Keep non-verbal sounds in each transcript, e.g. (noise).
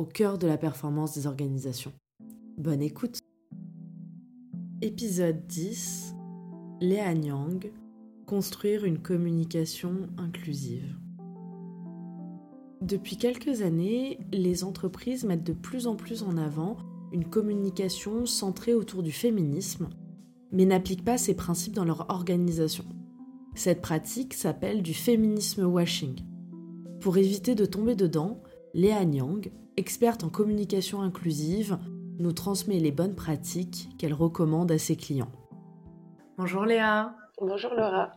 au cœur de la performance des organisations. Bonne écoute Épisode 10 Léa Nyang Construire une communication inclusive. Depuis quelques années, les entreprises mettent de plus en plus en avant une communication centrée autour du féminisme, mais n'appliquent pas ces principes dans leur organisation. Cette pratique s'appelle du féminisme washing. Pour éviter de tomber dedans, Léa Nyang, experte en communication inclusive, nous transmet les bonnes pratiques qu'elle recommande à ses clients. Bonjour Léa. Bonjour Laura.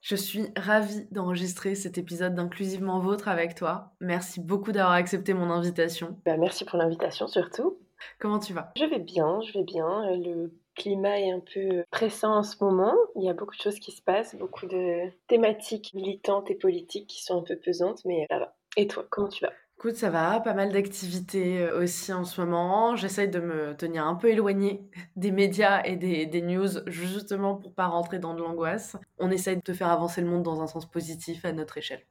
Je suis ravie d'enregistrer cet épisode d'Inclusivement Vôtre avec toi. Merci beaucoup d'avoir accepté mon invitation. Bah, merci pour l'invitation surtout. Comment tu vas? Je vais bien, je vais bien. Le climat est un peu pressant en ce moment. Il y a beaucoup de choses qui se passent, beaucoup de thématiques militantes et politiques qui sont un peu pesantes, mais ça va. Et toi, comment tu vas? Écoute, ça va, pas mal d'activités euh, aussi en ce moment. J'essaye de me tenir un peu éloignée (laughs) des médias et des, des, news, justement pour pas rentrer dans de l'angoisse. On essaye de faire avancer le monde dans un sens positif à notre échelle.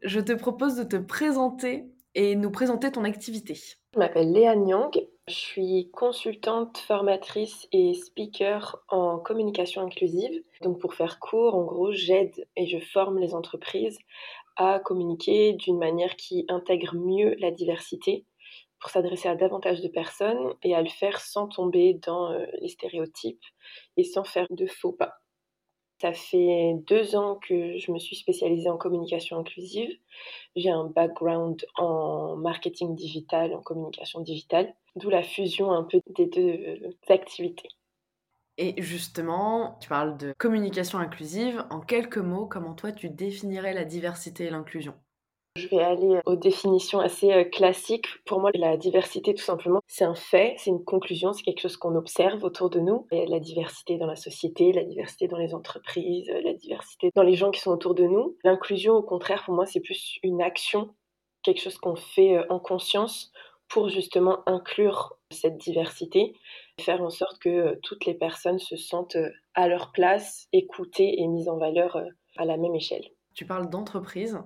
Je te propose de te présenter et nous présenter ton activité. Je m'appelle Léa Nyang, je suis consultante, formatrice et speaker en communication inclusive. Donc pour faire court, en gros, j'aide et je forme les entreprises à communiquer d'une manière qui intègre mieux la diversité pour s'adresser à davantage de personnes et à le faire sans tomber dans euh, les stéréotypes et sans faire de faux pas. Ça fait deux ans que je me suis spécialisée en communication inclusive. J'ai un background en marketing digital, en communication digitale, d'où la fusion un peu des deux activités. Et justement, tu parles de communication inclusive. En quelques mots, comment toi tu définirais la diversité et l'inclusion? Je vais aller aux définitions assez euh, classiques. Pour moi, la diversité, tout simplement, c'est un fait, c'est une conclusion, c'est quelque chose qu'on observe autour de nous. La diversité dans la société, la diversité dans les entreprises, euh, la diversité dans les gens qui sont autour de nous. L'inclusion, au contraire, pour moi, c'est plus une action, quelque chose qu'on fait euh, en conscience pour justement inclure cette diversité, faire en sorte que toutes les personnes se sentent à leur place, écoutées et mises en valeur à la même échelle. Tu parles d'entreprise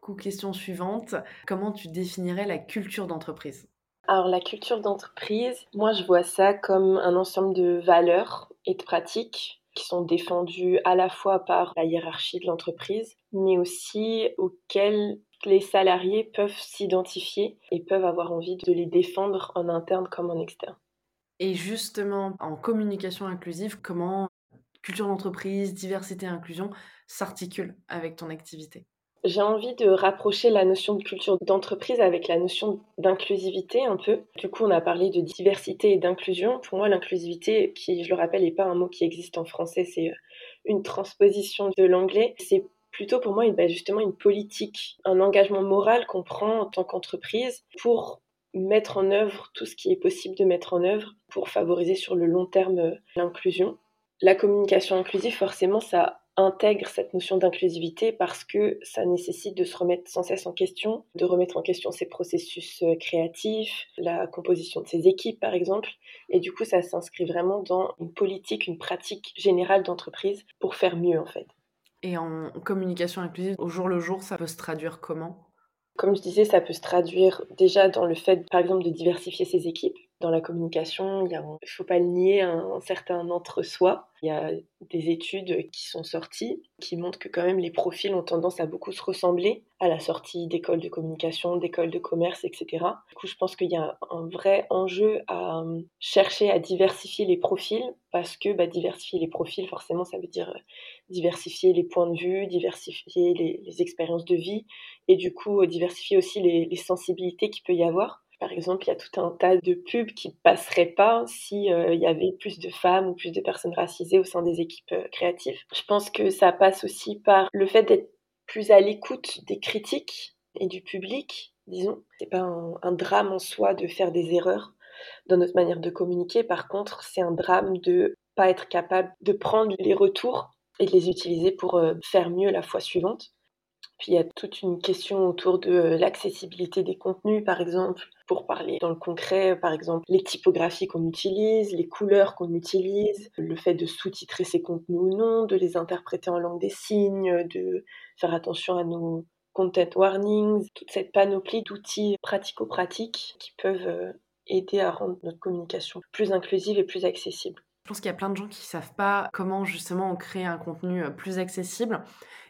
coup, question suivante, comment tu définirais la culture d'entreprise? Alors la culture d'entreprise, moi je vois ça comme un ensemble de valeurs et de pratiques qui sont défendues à la fois par la hiérarchie de l'entreprise, mais aussi auxquelles les salariés peuvent s'identifier et peuvent avoir envie de les défendre en interne comme en externe. Et justement, en communication inclusive, comment culture d'entreprise, diversité et inclusion s'articulent avec ton activité? J'ai envie de rapprocher la notion de culture d'entreprise avec la notion d'inclusivité un peu. Du coup, on a parlé de diversité et d'inclusion. Pour moi, l'inclusivité, qui, je le rappelle, n'est pas un mot qui existe en français, c'est euh, une transposition de l'anglais. C'est plutôt pour moi bah, justement une politique, un engagement moral qu'on prend en tant qu'entreprise pour mettre en œuvre tout ce qui est possible de mettre en œuvre pour favoriser sur le long terme euh, l'inclusion. La communication inclusive, forcément, ça intègre cette notion d'inclusivité parce que ça nécessite de se remettre sans cesse en question, de remettre en question ses processus euh, créatifs, la composition de ses équipes par exemple. Et du coup, ça s'inscrit vraiment dans une politique, une pratique générale d'entreprise pour faire mieux en fait. Et en communication inclusive, au jour le jour, ça peut se traduire comment? Comme je disais, ça peut se traduire déjà dans le fait, par exemple, de diversifier ses équipes dans la communication, il ne faut pas le nier, un, certain entre-soi. Il y a des études qui sont sorties qui montrent que quand même les profils ont tendance à beaucoup se ressembler à la sortie d'écoles de communication, d'écoles de commerce, etc. Du coup, je pense qu'il y a un vrai enjeu à euh, chercher à diversifier les profils parce que bah, diversifier les profils, forcément, ça veut dire euh, diversifier les points de vue, diversifier les, expériences de vie et du coup, euh, diversifier aussi les, les sensibilités qu'il peut y avoir. Par exemple, il y a tout un tas de pubs qui ne passeraient pas s'il euh, y avait plus de femmes ou plus de personnes racisées au sein des équipes euh, créatives. Je pense que ça passe aussi par le fait d'être plus à l'écoute des critiques et du public, disons. C'est pas un, drame en soi de faire des erreurs dans notre manière de communiquer. Par contre, c'est un drame de pas être capable de prendre les retours et de les utiliser pour euh, faire mieux la fois suivante. Puis il y a toute une question autour de l'accessibilité des contenus, par exemple, pour parler dans le concret, par exemple, les typographies qu'on utilise, les couleurs qu'on utilise, le fait de sous-titrer ces contenus ou non, de les interpréter en langue des signes, de faire attention à nos content warnings, toute cette panoplie d'outils pratico-pratiques qui peuvent euh, aider à rendre notre communication plus inclusive et plus accessible. Pense qu'il y a plein de gens qui ne savent pas comment justement créer un contenu euh, plus accessible,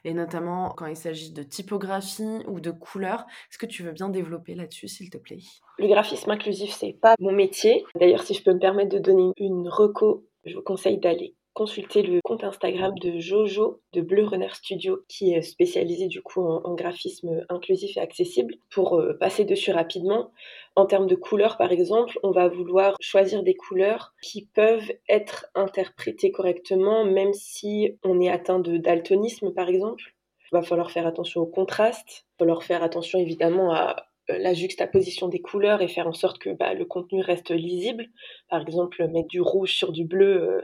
et notamment quand il s'agit de typographie ou de couleurs. Est-ce que tu veux bien développer là-dessus, s'il te plaît? Le graphisme inclusif, c'est pas mon métier. D'ailleurs, si je peux me permettre de donner une reco, je vous conseille d'aller consulter le compte Instagram de Jojo de Bleu Runner Studio qui est spécialisé du coup en, graphisme inclusif et accessible pour euh, passer dessus rapidement. En termes de couleurs par exemple, on va vouloir choisir des couleurs qui peuvent être interprétées correctement même si on est atteint de daltonisme par exemple. Il va falloir faire attention au contraste, il va falloir faire attention évidemment à euh, la juxtaposition des couleurs et faire en sorte que bah, le contenu reste lisible. Par exemple, mettre du rouge sur du bleu, euh,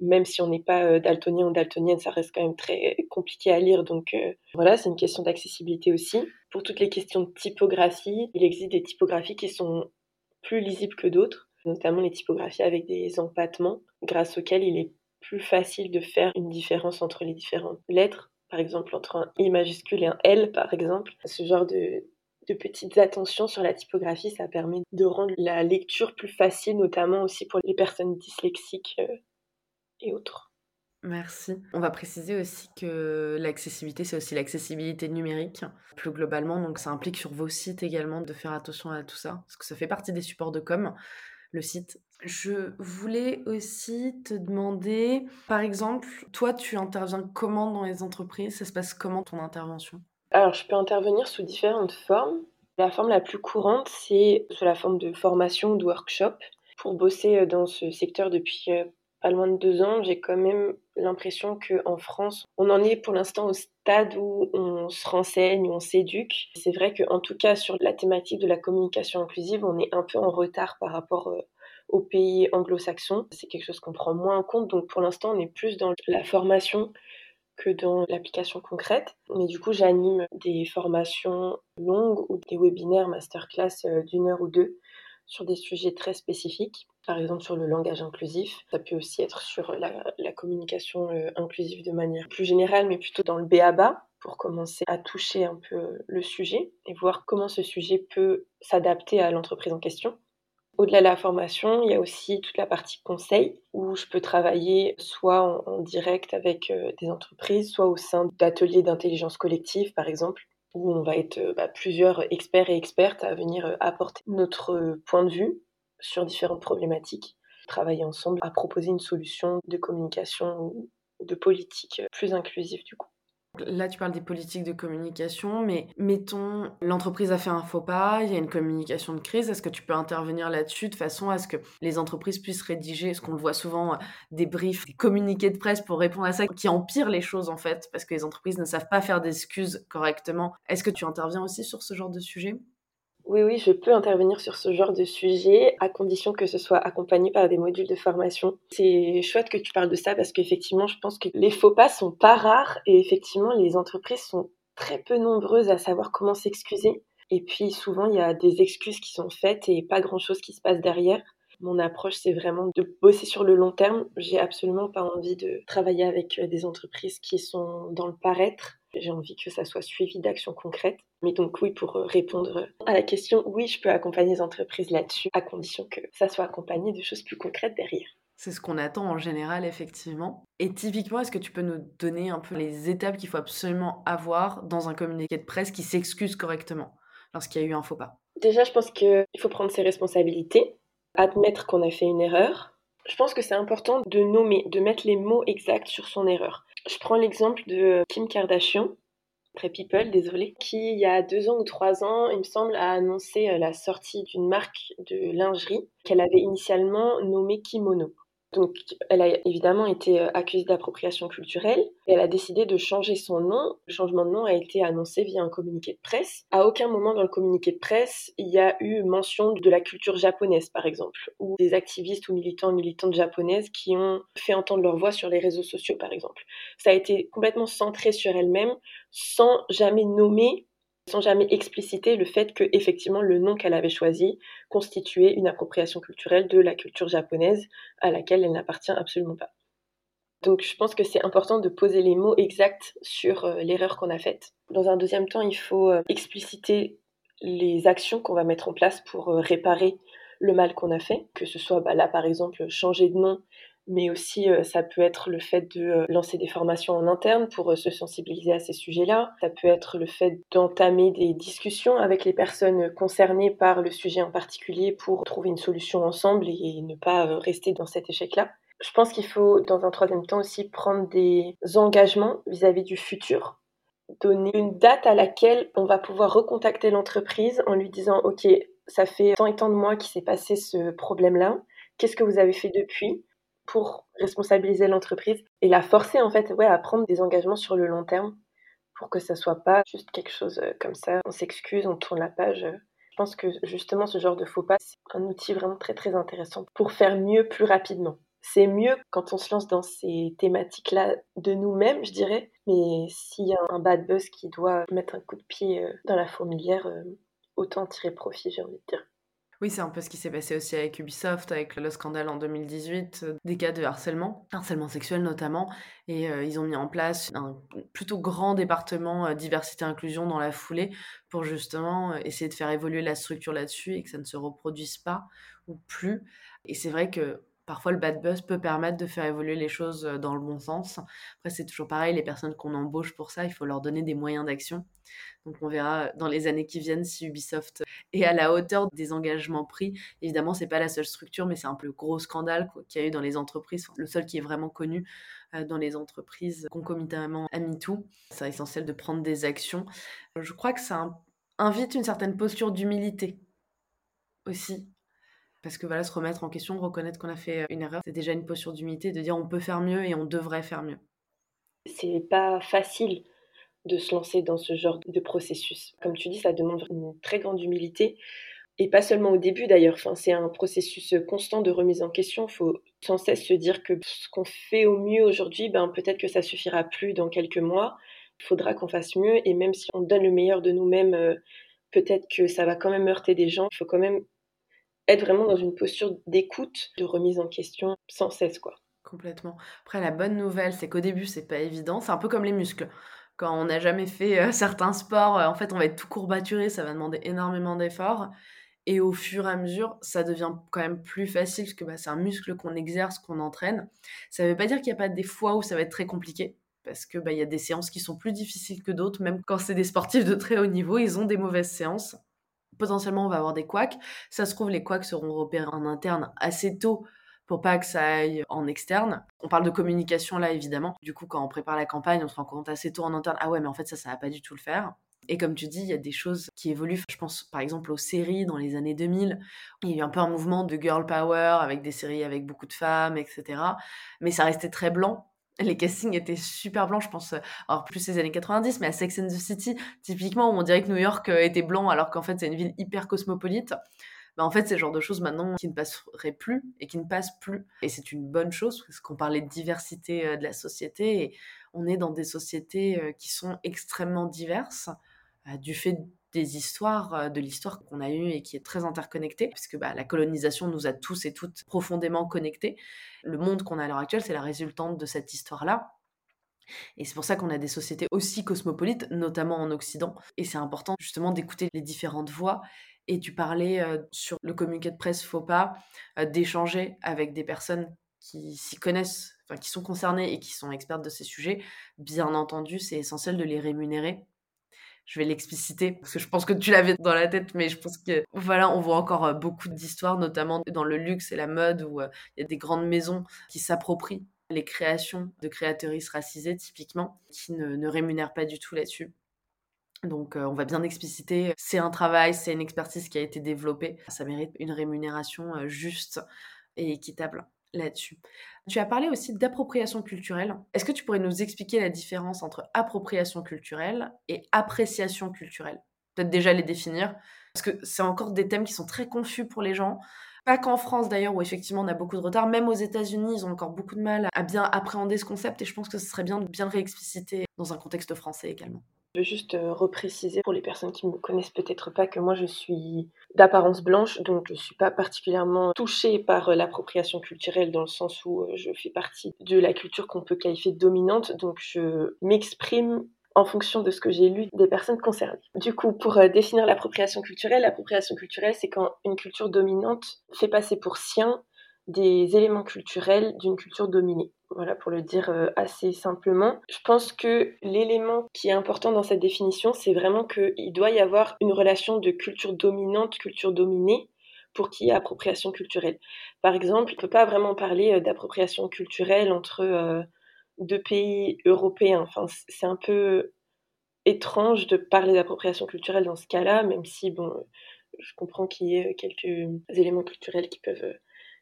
même si on n'est pas euh, daltonien ou daltonienne, ça reste quand même très compliqué à lire. Donc euh, voilà, c'est une question d'accessibilité aussi. Pour toutes les questions de typographie, il existe des typographies qui sont plus lisibles que d'autres, notamment les typographies avec des empattements, grâce auxquels il est plus facile de faire une différence entre les différentes lettres. Par exemple, entre un I majuscule et un L, par exemple. Ce genre de, petites attentions sur la typographie, ça permet de rendre la lecture plus facile, notamment aussi pour les personnes dyslexiques euh, et autres. Merci. On va préciser aussi que l'accessibilité, c'est aussi l'accessibilité numérique, plus globalement. Donc, ça implique sur vos sites également de faire attention à tout ça, parce que ça fait partie des supports de com, le site. Je voulais aussi te demander, par exemple, toi, tu interviens comment dans les entreprises? Ça se passe comment ton intervention? Alors, je peux intervenir sous différentes formes. La forme la plus courante, c'est sous la forme de formation ou de workshop. Pour bosser euh, dans ce secteur depuis pas loin de deux ans, j'ai quand même l'impression qu'en France, on en est pour l'instant au stade où on se renseigne, on s'éduque. C'est vrai qu'en tout cas, sur la thématique de la communication inclusive, on est un peu en retard par rapport euh, aux pays anglo-saxons. C'est quelque chose qu'on prend moins en compte. Donc pour l'instant, on est plus dans la formation que dans l'application concrète. Mais du coup, j'anime des formations longues ou des webinaires masterclass euh, d'une heure ou deux sur des sujets très spécifiques, par exemple sur le langage inclusif. Ça peut aussi être sur la, communication euh, inclusive de manière plus générale, mais plutôt dans le BABA, pour commencer à toucher un peu le sujet et voir comment ce sujet peut s'adapter à l'entreprise en question. Au-delà de la formation, il y a aussi toute la partie conseil où je peux travailler soit en direct avec euh, des entreprises, soit au sein d'ateliers d'intelligence collective, par exemple, où on va être euh, bah, plusieurs experts et expertes à venir apporter notre point de vue sur différentes problématiques, travailler ensemble à proposer une solution de communication ou de politique plus inclusive du coup. Là, tu parles des politiques de communication, mais mettons, l'entreprise a fait un faux pas, il y a une communication de crise. Est-ce que tu peux intervenir là-dessus de façon à ce que les entreprises puissent rédiger, ce qu'on le voit souvent, des briefs, des communiqués de presse pour répondre à ça, qui empire les choses en fait, parce que les entreprises ne savent pas faire d'excuses correctement. Est-ce que tu interviens aussi sur ce genre de sujet? Oui, oui, je peux intervenir sur ce genre de sujet à condition que ce soit accompagné par des modules de formation. C'est chouette que tu parles de ça parce qu'effectivement, je pense que les faux pas sont pas rares et effectivement, les entreprises sont très peu nombreuses à savoir comment s'excuser. Et puis souvent, il y a des excuses qui sont faites et pas grand-chose qui se passe derrière. Mon approche, c'est vraiment de bosser sur le long terme. J'ai absolument pas envie de travailler avec des entreprises qui sont dans le paraître j'ai envie que ça soit suivi d'actions concrètes. Mais donc oui, pour euh, répondre à la question, oui, je peux accompagner les entreprises là-dessus, à condition que ça soit accompagné de choses plus concrètes derrière. C'est ce qu'on attend en général, effectivement. Et typiquement, est-ce que tu peux nous donner un peu les étapes qu'il faut absolument avoir dans un communiqué de presse qui s'excuse correctement lorsqu'il y a eu un faux pas? Déjà, je pense qu'il faut prendre ses responsabilités, admettre qu'on a fait une erreur. Je pense que c'est important de nommer, de mettre les mots exacts sur son erreur. Je prends l'exemple de euh, Kim Kardashian, très people, désolé, qui il y a deux ans ou trois ans, il me semble, a annoncé euh, la sortie d'une marque de lingerie qu'elle avait initialement nommée Kimono. Elle a évidemment été euh, accusée d'appropriation culturelle et elle a décidé de changer son nom. Le changement de nom a été annoncé via un communiqué de presse. À aucun moment dans le communiqué de presse, il y a eu mention de la culture japonaise, par exemple, ou des activistes ou militants militantes japonaises qui ont fait entendre leur voix sur les réseaux sociaux, par exemple. Ça a été complètement centré sur elle-même, sans jamais nommer sans jamais expliciter le fait que effectivement le nom qu'elle avait choisi constituait une appropriation culturelle de la culture japonaise à laquelle elle n'appartient absolument pas. Donc je pense que c'est important de poser les mots exacts sur euh, l'erreur qu'on a faite. Dans un deuxième temps, il faut euh, expliciter les actions qu'on va mettre en place pour euh, réparer le mal qu'on a fait, que ce soit bah, là par exemple changer de nom mais aussi euh, ça peut être le fait de euh, lancer des formations en interne pour euh, se sensibiliser à ces sujets-là. Ça peut être le fait d'entamer des discussions avec les personnes concernées par le sujet en particulier pour trouver une solution ensemble et ne pas rester dans cet échec-là. Je pense qu'il faut, dans un troisième temps aussi, prendre des engagements vis-à-vis du futur. Donner une date à laquelle on va pouvoir recontacter l'entreprise en lui disant, OK, ça fait tant et tant de mois qu'il s'est passé ce problème-là. Qu'est-ce que vous avez fait depuis? Pour responsabiliser l'entreprise et la forcer en fait ouais, à prendre des engagements sur le long terme pour que ça soit pas juste quelque chose euh, comme ça, on s'excuse, on tourne la page. Je pense que justement ce genre de faux pas, c'est un outil vraiment très très intéressant pour faire mieux plus rapidement. C'est mieux quand on se lance dans ces thématiques-là de nous-mêmes, je dirais, mais s'il y a un bad buzz qui doit mettre un coup de pied euh, dans la fourmilière, euh, autant tirer profit, j'ai envie de dire. Oui, c'est un peu ce qui s'est passé aussi avec Ubisoft, avec le scandale en 2018, euh, des cas de harcèlement, harcèlement sexuel notamment, et euh, ils ont mis en place un plutôt grand département euh, diversité-inclusion dans la foulée pour justement essayer de faire évoluer la structure là-dessus et que ça ne se reproduise pas ou plus. Et c'est vrai que parfois le bad buzz peut permettre de faire évoluer les choses dans le bon sens. Après, c'est toujours pareil, les personnes qu'on embauche pour ça, il faut leur donner des moyens d'action. Donc on verra dans les années qui viennent si Ubisoft est à la hauteur des engagements pris. Évidemment, c'est pas la seule structure, mais c'est un peu le gros scandale qu'il y a eu dans les entreprises, le seul qui est vraiment connu dans les entreprises concomitamment à MeToo. C'est essentiel de prendre des actions. Je crois que ça invite une certaine posture d'humilité aussi parce que voilà, se remettre en question, reconnaître qu'on a fait euh, une erreur, c'est déjà une posture d'humilité de dire on peut faire mieux et on devrait faire mieux. C'est pas facile de se lancer dans ce genre de processus. Comme tu dis, ça demande une très grande humilité. Et pas seulement au début d'ailleurs, enfin, c'est un processus constant de remise en question. Il faut sans cesse se dire que ce qu'on fait au mieux aujourd'hui, ben, peut-être que ça suffira plus dans quelques mois. Il faudra qu'on fasse mieux. Et même si on donne le meilleur de nous-mêmes, euh, peut-être que ça va quand même heurter des gens. Il faut quand même être vraiment dans une posture d'écoute, de remise en question sans cesse, quoi. Complètement. Après, la bonne nouvelle, c'est qu'au début, c'est pas évident. C'est un peu comme les muscles. Quand on n'a jamais fait euh, (laughs) certains sports, euh, en fait, on va être tout courbaturé, ça va demander énormément d'efforts. Et au fur et à mesure, ça devient quand même plus facile parce que bah, c'est un muscle qu'on exerce, qu'on entraîne. Ça ne veut pas dire qu'il n'y a pas des fois où ça va être très compliqué parce que bah, y a des séances qui sont plus difficiles que d'autres, même quand c'est des sportifs de très haut niveau, ils ont des mauvaises séances potentiellement on va avoir des couacs. Ça se trouve, les couacs seront repérés en interne assez tôt pour pas que ça aille en externe. On parle de communication là, évidemment. Du coup, quand on prépare la campagne, on se rend compte assez tôt en interne, ah ouais, mais en fait, ça, ça va pas du tout le faire. Et comme tu dis, il y a des choses qui évoluent. Je pense par exemple aux séries dans les années 2000. Il y a eu un peu un mouvement de girl power avec des séries avec beaucoup de femmes, etc. Mais ça restait très blanc les castings étaient super blancs, je pense, euh, alors plus les années 90, mais à Sex and the City, typiquement, on dirait que New York euh, était blanc alors qu'en fait c'est une ville hyper cosmopolite. Bah, en fait, c'est le genre de choses maintenant qui ne passeraient plus et qui ne passent plus. Et c'est une bonne chose, parce qu'on parlait de diversité euh, de la société, et on est dans des sociétés qui sont extrêmement diverses, du fait des histoires, euh, de l'histoire qu'on a eue et qui est très interconnectée, puisque bah, la colonisation nous a tous et toutes profondément connectés. Le monde qu'on a à l'heure actuelle, c'est la résultante de cette histoire-là. Et c'est pour ça qu'on a des sociétés aussi cosmopolites, notamment en Occident. Et c'est important justement d'écouter les différentes voix. Et tu parlais euh, sur le communiqué de presse Faux pas, euh, d'échanger avec des personnes qui s'y connaissent, enfin qui sont concernées et qui sont expertes de ces sujets. Bien entendu, c'est essentiel de les rémunérer je vais l'expliciter parce que je pense que tu l'avais dans la tête, mais je pense que voilà, on voit encore euh, beaucoup d'histoires, notamment dans le luxe et la mode, où euh, il y a des grandes maisons qui s'approprient les créations de créatrices racisées, typiquement, qui ne, rémunèrent pas du tout là-dessus. Donc, euh, on va bien expliciter, c'est un travail, c'est une expertise qui a été développée, ça mérite une rémunération juste et équitable là-dessus. Tu as parlé aussi d'appropriation culturelle. Est-ce que tu pourrais nous expliquer la différence entre appropriation culturelle et appréciation culturelle? Peut-être déjà les définir, parce que c'est encore des thèmes qui sont très confus pour les gens. Pas qu'en France d'ailleurs, où effectivement on a beaucoup de retard, même aux États-Unis, ils ont encore beaucoup de mal à bien appréhender ce concept et je pense que ce serait bien de bien réexpliciter dans un contexte français également. Je veux juste euh, repréciser pour les personnes qui ne me connaissent peut-être pas que moi je suis d'apparence blanche, donc je ne suis pas particulièrement touchée par euh, l'appropriation culturelle dans le sens où euh, je fais partie de la culture qu'on peut qualifier de dominante, donc je m'exprime en fonction de ce que j'ai lu des personnes concernées. Du coup, pour définir l'appropriation culturelle, l'appropriation culturelle, c'est quand une culture dominante fait passer pour sien des éléments culturels d'une culture dominée. Voilà, pour le dire euh, assez simplement. Je pense que l'élément qui est important dans cette définition, c'est vraiment qu'il doit y avoir une relation de culture dominante, culture dominée, pour qu'il y ait appropriation culturelle. Par exemple, on ne peut pas vraiment parler euh, d'appropriation culturelle entre euh, deux pays européens. Enfin, c'est un peu étrange de parler d'appropriation culturelle dans ce cas-là, même si, bon, je comprends qu'il y ait quelques éléments culturels qui peuvent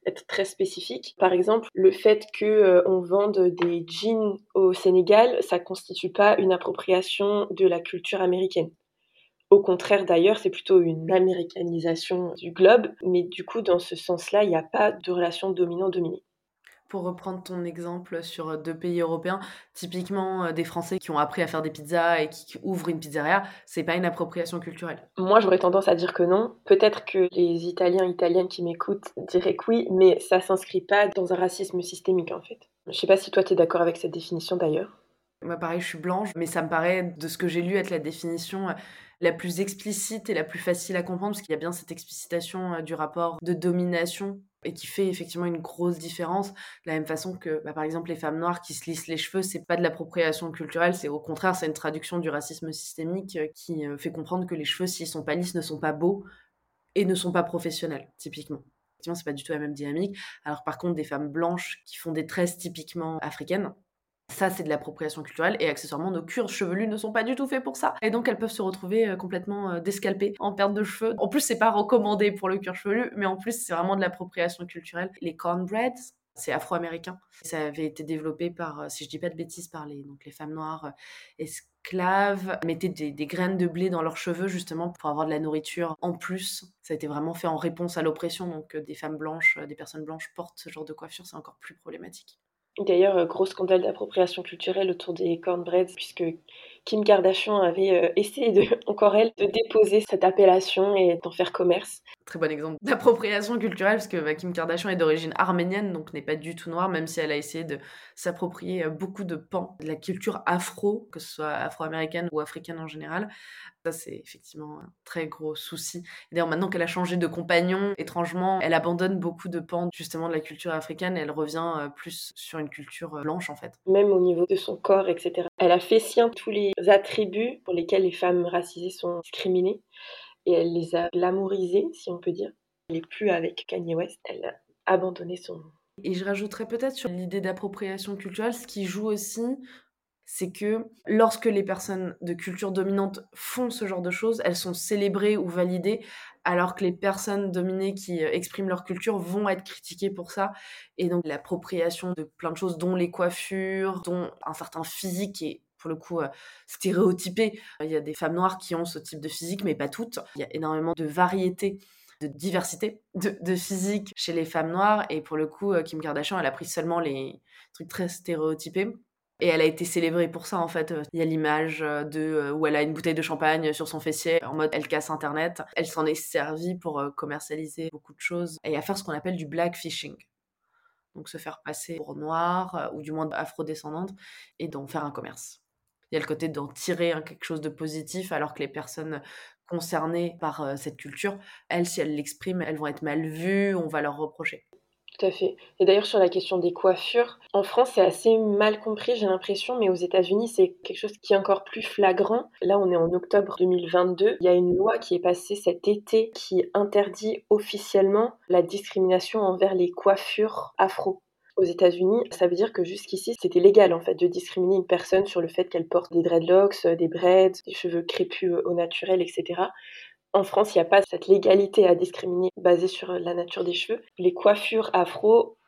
être très spécifique. Par exemple, le fait qu'on euh, on vende des jeans au Sénégal, ça constitue pas une appropriation de la culture américaine. Au contraire, d'ailleurs, c'est plutôt une américanisation du globe, mais du coup, dans ce sens-là, il n'y a pas de relation dominant-dominé pour reprendre ton exemple sur deux pays européens, typiquement des Français qui ont appris à faire des pizzas et qui ouvrent une pizzeria, c'est pas une appropriation culturelle. Moi, j'aurais tendance à dire que non. Peut-être que les Italiens, Italiennes qui m'écoutent diraient que oui, mais ça s'inscrit pas dans un racisme systémique en fait. Je sais pas si toi tu es d'accord avec cette définition d'ailleurs. Moi, pareil, je suis blanche, mais ça me paraît, de ce que j'ai lu, être la définition la plus explicite et la plus facile à comprendre, parce qu'il y a bien cette explicitation du rapport de domination et qui fait effectivement une grosse différence. De la même façon que, bah, par exemple, les femmes noires qui se lissent les cheveux, c'est pas de l'appropriation culturelle, c'est au contraire, c'est une traduction du racisme systémique euh, qui euh, fait comprendre que les cheveux, s'ils sont pas lisses, ne sont pas beaux et ne sont pas professionnels, typiquement. Effectivement, c'est pas du tout la même dynamique. Alors, par contre, des femmes blanches qui font des tresses typiquement africaines, ça, c'est de l'appropriation culturelle et accessoirement, nos cures chevelues ne sont pas du tout faits pour ça. Et donc, elles peuvent se retrouver euh, complètement euh, descalpées en perte de cheveux. En plus, c'est pas recommandé pour le cuir chevelu, mais en plus, c'est vraiment de l'appropriation culturelle. Les cornbreads, c'est afro-américain. Ça avait été développé par, euh, si je dis pas de bêtises, par les, les femmes noires esclaves, mettaient des, des, graines de blé dans leurs cheveux justement pour avoir de la nourriture en plus. Ça a été vraiment fait en réponse à l'oppression, donc des femmes blanches, des personnes blanches portent ce genre de coiffure, c'est encore plus problématique. D'ailleurs, euh, gros scandale d'appropriation culturelle autour des cornbreads, puisque Kim Kardashian avait euh, essayé, (laughs) encore elle, de déposer cette appellation et d'en faire commerce. Très bon exemple d'appropriation culturelle, parce que bah, Kim Kardashian est d'origine arménienne, donc n'est pas du tout noire, même si elle a essayé de s'approprier euh, beaucoup de pans de la culture afro, que ce soit afro-américaine ou africaine en général. Ça, c'est effectivement un très gros souci. D'ailleurs, maintenant qu'elle a changé de compagnon, étrangement, elle abandonne beaucoup de pans justement de la culture africaine et elle revient euh, plus sur une culture euh, blanche en fait. Même au niveau de son corps, etc. Elle a fait sien tous les attributs pour lesquels les femmes racisées sont discriminées et elle les a glamourisés, si on peut dire. Elle n'est plus avec Kanye West, elle a abandonné son et je rajouterais peut-être sur l'idée d'appropriation culturelle, ce qui joue aussi c'est que lorsque les personnes de culture dominante font ce genre de choses, elles sont célébrées ou validées, alors que les personnes dominées qui euh, expriment leur culture vont être critiquées pour ça. Et donc l'appropriation de plein de choses, dont les coiffures, dont un certain physique est pour le coup euh, stéréotypé. Il y a des femmes noires qui ont ce type de physique, mais pas toutes. Il y a énormément de variété de diversité de, de, physique chez les femmes noires et pour le coup euh, Kim Kardashian elle a pris seulement les trucs très stéréotypés et elle a été célébrée pour ça en fait. Il y a l'image euh, de euh, où elle a une bouteille de champagne sur son fessier en mode elle casse internet. Elle s'en est servie pour euh, commercialiser beaucoup de choses et à faire ce qu'on appelle du blackfishing. Donc se faire passer pour noire ou du moins afrodescendante et d'en faire un commerce. Il y a le côté d'en tirer quelque chose de positif alors que les personnes concernées par cette culture, elles, si elles l'expriment, elles vont être mal vues, on va leur reprocher. Tout à fait. Et d'ailleurs, sur la question des coiffures, en France, c'est assez mal compris, j'ai l'impression, mais aux États-Unis, c'est quelque chose qui est encore plus flagrant. Là, on est en octobre 2022. Il y a une loi qui est passée cet été qui interdit officiellement la discrimination envers les coiffures afro aux États-Unis, ça veut dire que jusqu'ici, c'était légal en fait de discriminer une personne sur le fait qu'elle porte des dreadlocks, des braids, des cheveux crépus au naturel, etc. En France, il n'y a pas cette légalité à discriminer basée sur la nature des cheveux. Les coiffures afro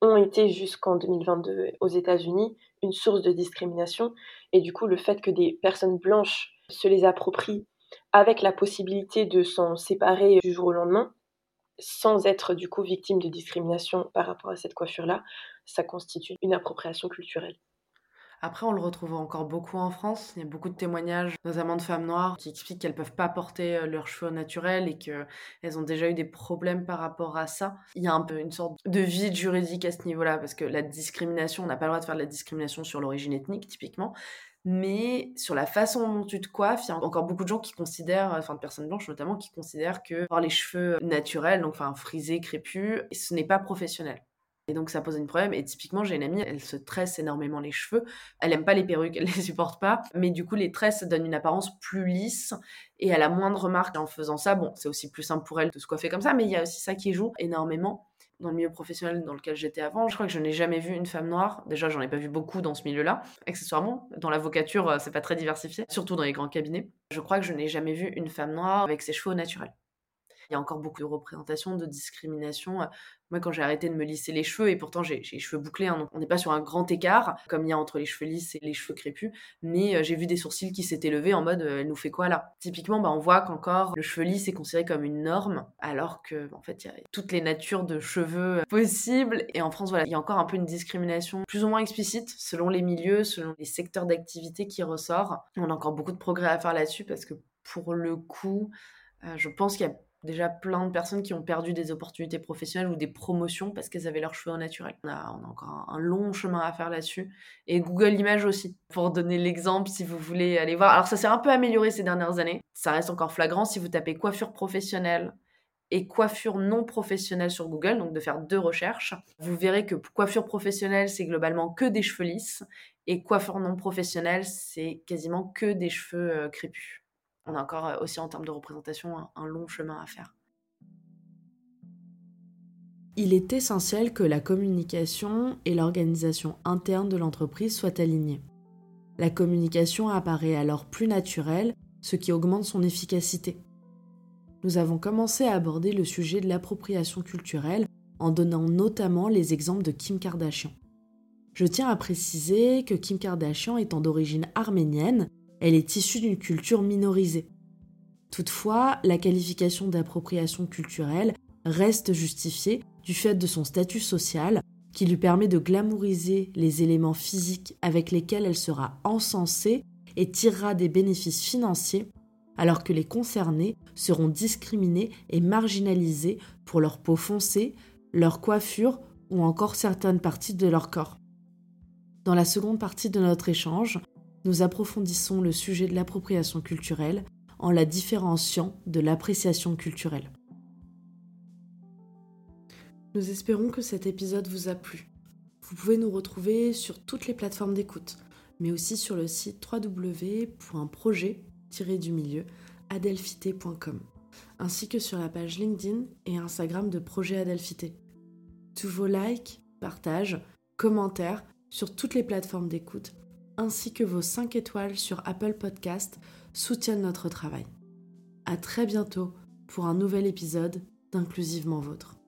ont été jusqu'en 2022 aux États-Unis une source de discrimination. Et du coup, le fait que des personnes blanches se les approprient avec la possibilité de s'en séparer du jour au lendemain, sans être du coup victime de discrimination par rapport à cette coiffure-là, ça constitue une appropriation culturelle. Après, on le retrouve encore beaucoup en France. Il y a beaucoup de témoignages, notamment de femmes noires, qui expliquent qu'elles peuvent pas porter euh, leurs cheveux naturels et qu'elles ont déjà eu des problèmes par rapport à ça. Il y a un peu une sorte de vide juridique à ce niveau-là, parce que la discrimination, on n'a pas le droit de faire de la discrimination sur l'origine ethnique, typiquement. Mais sur la façon dont tu te coiffes, il y a encore beaucoup de gens qui considèrent, enfin de personnes blanches notamment, qui considèrent que avoir les cheveux naturels, donc enfin frisés, crépus, ce n'est pas professionnel. Et donc ça pose un problème. Et typiquement, j'ai une amie, elle se tresse énormément les cheveux. Elle aime pas les perruques, (laughs) elle les supporte pas. Mais du coup, les tresses donnent une apparence plus lisse. Et à la moindre remarque en faisant ça, bon, c'est aussi plus simple pour elle de se coiffer comme ça. Mais il y a aussi ça qui joue énormément dans le milieu professionnel dans lequel j'étais avant. Je crois que je n'ai jamais vu une femme noire. Déjà, j'en ai pas vu beaucoup dans ce milieu-là. Accessoirement, dans l'avocature, euh, c'est pas très diversifié, surtout dans les grands cabinets. Je crois que je n'ai jamais vu une femme noire avec ses cheveux naturels. Il y a encore beaucoup de représentations, de discrimination. Moi, quand j'ai arrêté de me lisser les cheveux, et pourtant j'ai les cheveux bouclés, hein, on n'est pas sur un grand écart, comme il y a entre les cheveux lisses et les cheveux crépus, mais j'ai vu des sourcils qui s'étaient levés en mode elle nous fait quoi là? Typiquement, bah, on voit qu'encore le cheveu lisse est considéré comme une norme, alors que en fait, il y a toutes les natures de cheveux possibles. Et en France, voilà, il y a encore un peu une discrimination plus ou moins explicite selon les milieux, selon les secteurs d'activité qui ressort. On a encore beaucoup de progrès à faire là-dessus parce que pour le coup, je pense qu'il y a déjà plein de personnes qui ont perdu des opportunités professionnelles ou des promotions parce qu'elles avaient leurs cheveux au naturel. On a, a encore un, long chemin à faire là-dessus. Et Google Images aussi, pour donner l'exemple si vous voulez aller voir. Alors ça s'est un peu amélioré ces dernières années. Ça reste encore flagrant si vous tapez coiffure professionnelle et coiffure non professionnelle sur Google, donc de faire deux recherches. Vous verrez que coiffure professionnelle, c'est globalement que des cheveux lisses et coiffure non professionnelle, c'est quasiment que des cheveux euh, crépus on a encore euh, aussi en termes de représentation un, long chemin à faire. Il est essentiel que la communication et l'organisation interne de l'entreprise soient alignées. La communication apparaît alors plus naturelle, ce qui augmente son efficacité. Nous avons commencé à aborder le sujet de l'appropriation culturelle en donnant notamment les exemples de Kim Kardashian. Je tiens à préciser que Kim Kardashian étant d'origine arménienne, elle est issue d'une culture minorisée. Toutefois, la qualification d'appropriation culturelle reste justifiée du fait de son statut social qui lui permet de glamouriser les éléments physiques avec lesquels elle sera encensée et tirera des bénéfices financiers, alors que les concernés seront discriminés et marginalisés pour leur peau foncée, leur coiffure ou encore certaines parties de leur corps. Dans la seconde partie de notre échange, nous approfondissons le sujet de l'appropriation culturelle en la différenciant de l'appréciation culturelle. Nous espérons que cet épisode vous a plu. Vous pouvez nous retrouver sur toutes les plateformes d'écoute, mais aussi sur le site www.projet-du-milieu adelphité.com, ainsi que sur la page LinkedIn et Instagram de Projet Adelphité. Tous vos likes, partages, commentaires sur toutes les plateformes d'écoute ainsi que vos 5 étoiles sur Apple Podcast soutiennent notre travail. À très bientôt pour un nouvel épisode d'Inclusivement Vôtre.